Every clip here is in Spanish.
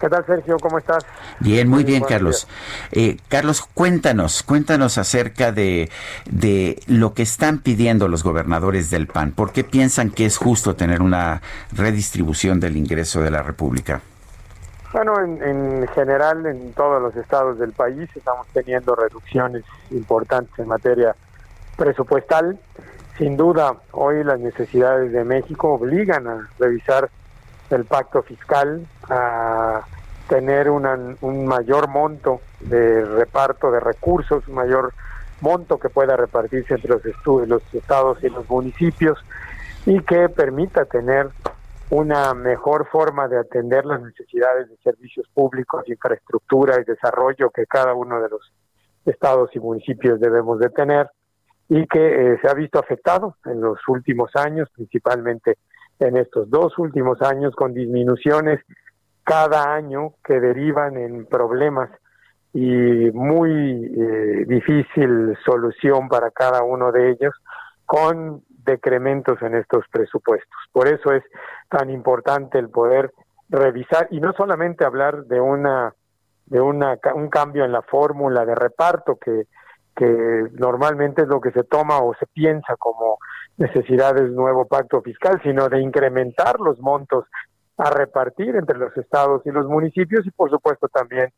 ¿Qué tal, Sergio? ¿Cómo estás? Bien, muy bien, Carlos. Eh, Carlos, cuéntanos, cuéntanos acerca de, de lo que están pidiendo los gobernadores del PAN. ¿Por qué piensan que es justo tener una redistribución del ingreso de la República? Bueno, en, en general, en todos los estados del país estamos teniendo reducciones importantes en materia presupuestal. Sin duda, hoy las necesidades de México obligan a revisar el pacto fiscal, a tener una, un mayor monto de reparto de recursos, un mayor monto que pueda repartirse entre los, los estados y los municipios y que permita tener una mejor forma de atender las necesidades de servicios públicos, infraestructura y desarrollo que cada uno de los estados y municipios debemos de tener y que eh, se ha visto afectado en los últimos años, principalmente en estos dos últimos años, con disminuciones cada año que derivan en problemas y muy eh, difícil solución para cada uno de ellos, con decrementos en estos presupuestos. Por eso es tan importante el poder revisar y no solamente hablar de una de una un cambio en la fórmula de reparto que que normalmente es lo que se toma o se piensa como necesidades nuevo pacto fiscal, sino de incrementar los montos a repartir entre los estados y los municipios y por supuesto también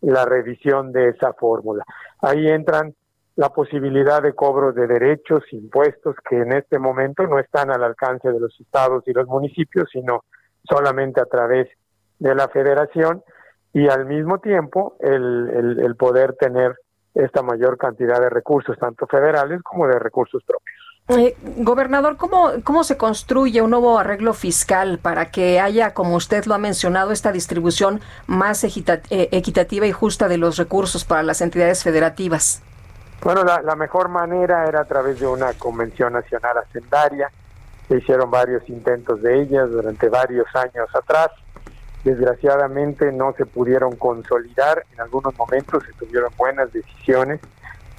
la revisión de esa fórmula. Ahí entran la posibilidad de cobro de derechos, impuestos que en este momento no están al alcance de los estados y los municipios, sino solamente a través de la federación y al mismo tiempo el, el, el poder tener esta mayor cantidad de recursos, tanto federales como de recursos propios. Eh, gobernador, ¿cómo, ¿cómo se construye un nuevo arreglo fiscal para que haya, como usted lo ha mencionado, esta distribución más eh, equitativa y justa de los recursos para las entidades federativas? Bueno, la, la mejor manera era a través de una convención nacional hacendaria. Se hicieron varios intentos de ellas durante varios años atrás. Desgraciadamente no se pudieron consolidar. En algunos momentos se tuvieron buenas decisiones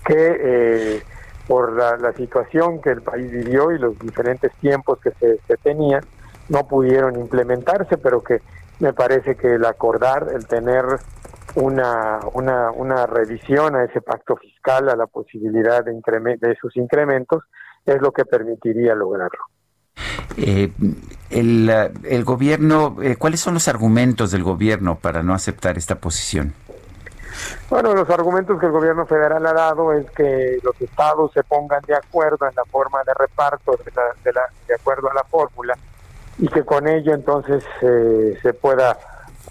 que eh, por la, la situación que el país vivió y los diferentes tiempos que se, se tenían, no pudieron implementarse, pero que me parece que el acordar, el tener una, una, una revisión a ese pacto fiscal, a la posibilidad de, de sus incrementos, es lo que permitiría lograrlo. Eh, el, el gobierno, eh, ¿cuáles son los argumentos del gobierno para no aceptar esta posición? Bueno, los argumentos que el gobierno federal ha dado es que los estados se pongan de acuerdo en la forma de reparto de, la, de, acuerdo a la fórmula y que con ello entonces eh, se pueda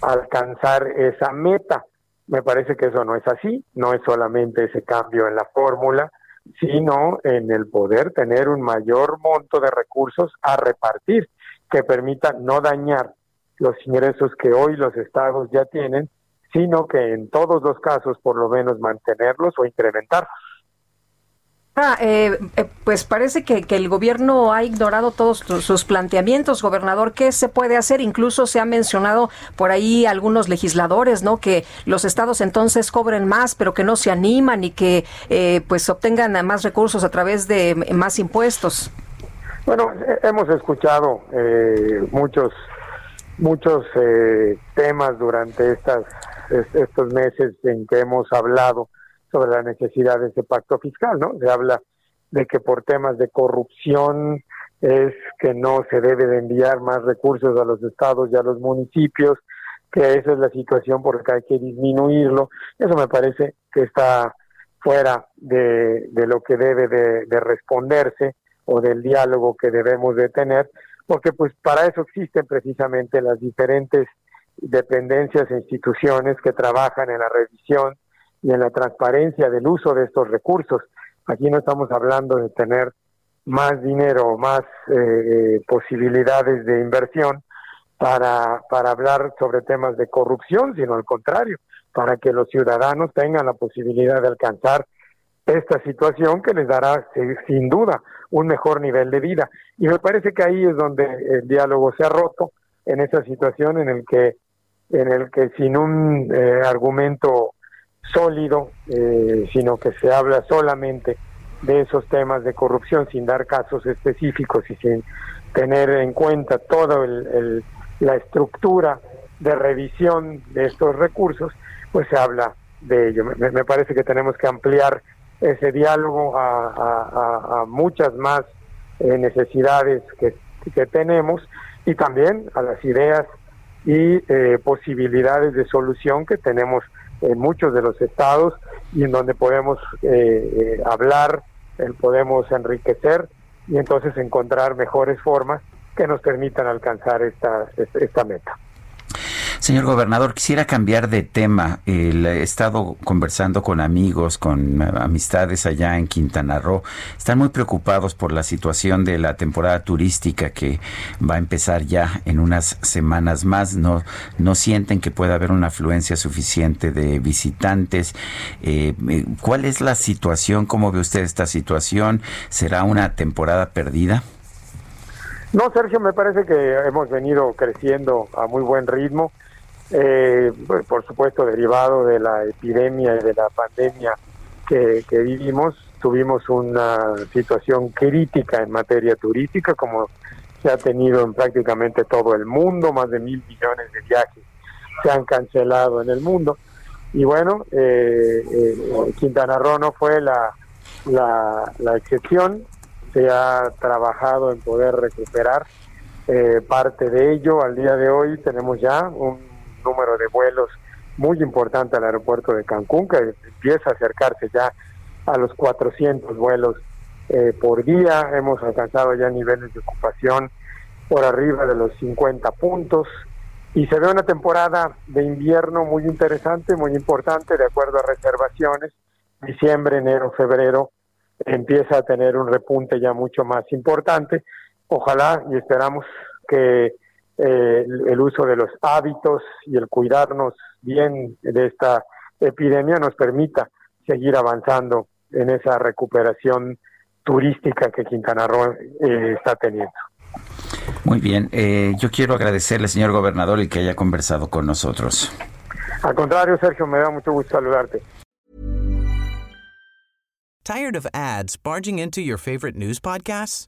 alcanzar esa meta. Me parece que eso no es así, no es solamente ese cambio en la fórmula, sino en el poder tener un mayor monto de recursos a repartir que permita no dañar los ingresos que hoy los estados ya tienen, sino que en todos los casos por lo menos mantenerlos o incrementarlos. Ah, eh, eh, pues parece que, que el gobierno ha ignorado todos sus planteamientos, gobernador. ¿Qué se puede hacer? Incluso se ha mencionado por ahí algunos legisladores, ¿no? Que los estados entonces cobren más, pero que no se animan y que eh, pues obtengan más recursos a través de más impuestos. Bueno, eh, hemos escuchado eh, muchos muchos eh, temas durante estas es- estos meses en que hemos hablado sobre la necesidad de ese pacto fiscal, ¿no? Se habla de que por temas de corrupción es que no se debe de enviar más recursos a los estados y a los municipios, que esa es la situación por la que hay que disminuirlo. Eso me parece que está fuera de, de lo que debe de, de responderse o del diálogo que debemos de tener, porque pues para eso existen precisamente las diferentes dependencias e instituciones que trabajan en la revisión y en la transparencia del uso de estos recursos. Aquí no estamos hablando de tener más dinero, más eh, posibilidades de inversión para, para hablar sobre temas de corrupción, sino al contrario, para que los ciudadanos tengan la posibilidad de alcanzar esta situación que les dará sin duda un mejor nivel de vida. Y me parece que ahí es donde el diálogo se ha roto, en esa situación en el que, en el que sin un eh, argumento sólido, eh, sino que se habla solamente de esos temas de corrupción sin dar casos específicos y sin tener en cuenta toda el, la estructura de revisión de estos recursos, pues se habla de ello. Me, parece que tenemos que ampliar ese diálogo a, muchas más eh, necesidades que, que, tenemos y también a las ideas y eh, posibilidades de solución que tenemos en muchos de los estados y en donde podemos eh, hablar, podemos enriquecer y entonces encontrar mejores formas que nos permitan alcanzar esta, esta meta. Señor gobernador, quisiera cambiar de tema. he estado conversando con amigos, con amistades allá en Quintana Roo. Están muy preocupados por la situación de la temporada turística que va a empezar ya en unas semanas más. No, no sienten que pueda haber una afluencia suficiente de visitantes. Eh, eh, ¿Cuál es la situación? ¿Cómo ve usted esta situación? ¿Será una temporada perdida? No, Sergio, me parece que hemos venido creciendo a muy buen ritmo eh, por supuesto derivado de la epidemia y de la pandemia que, vivimos, tuvimos una situación crítica en materia turística, como se ha tenido en prácticamente todo el mundo, más de mil millones de viajes se han cancelado en el mundo. Y bueno, eh, eh, Quintana Roo no fue la, la, la, excepción, se ha trabajado en poder recuperar eh, parte de ello. Al día de hoy tenemos ya un número de vuelos muy importante al aeropuerto de Cancún, que empieza a acercarse ya a los 400 vuelos eh, por día. Hemos alcanzado ya niveles de ocupación por arriba de los 50 puntos. Y se ve una temporada de invierno muy interesante, muy importante, de acuerdo a reservaciones. Diciembre, enero, febrero empieza a tener un repunte ya mucho más importante. Ojalá y esperamos que eh, el uso de los hábitos y el cuidarnos bien de esta epidemia nos permita seguir avanzando en esa recuperación turística que Quintana Roo eh, está teniendo. Muy bien, eh, yo quiero agradecerle, señor gobernador, el que haya conversado con nosotros. Al contrario, Sergio, me da mucho gusto saludarte. Tired of ads barging into your favorite news podcasts?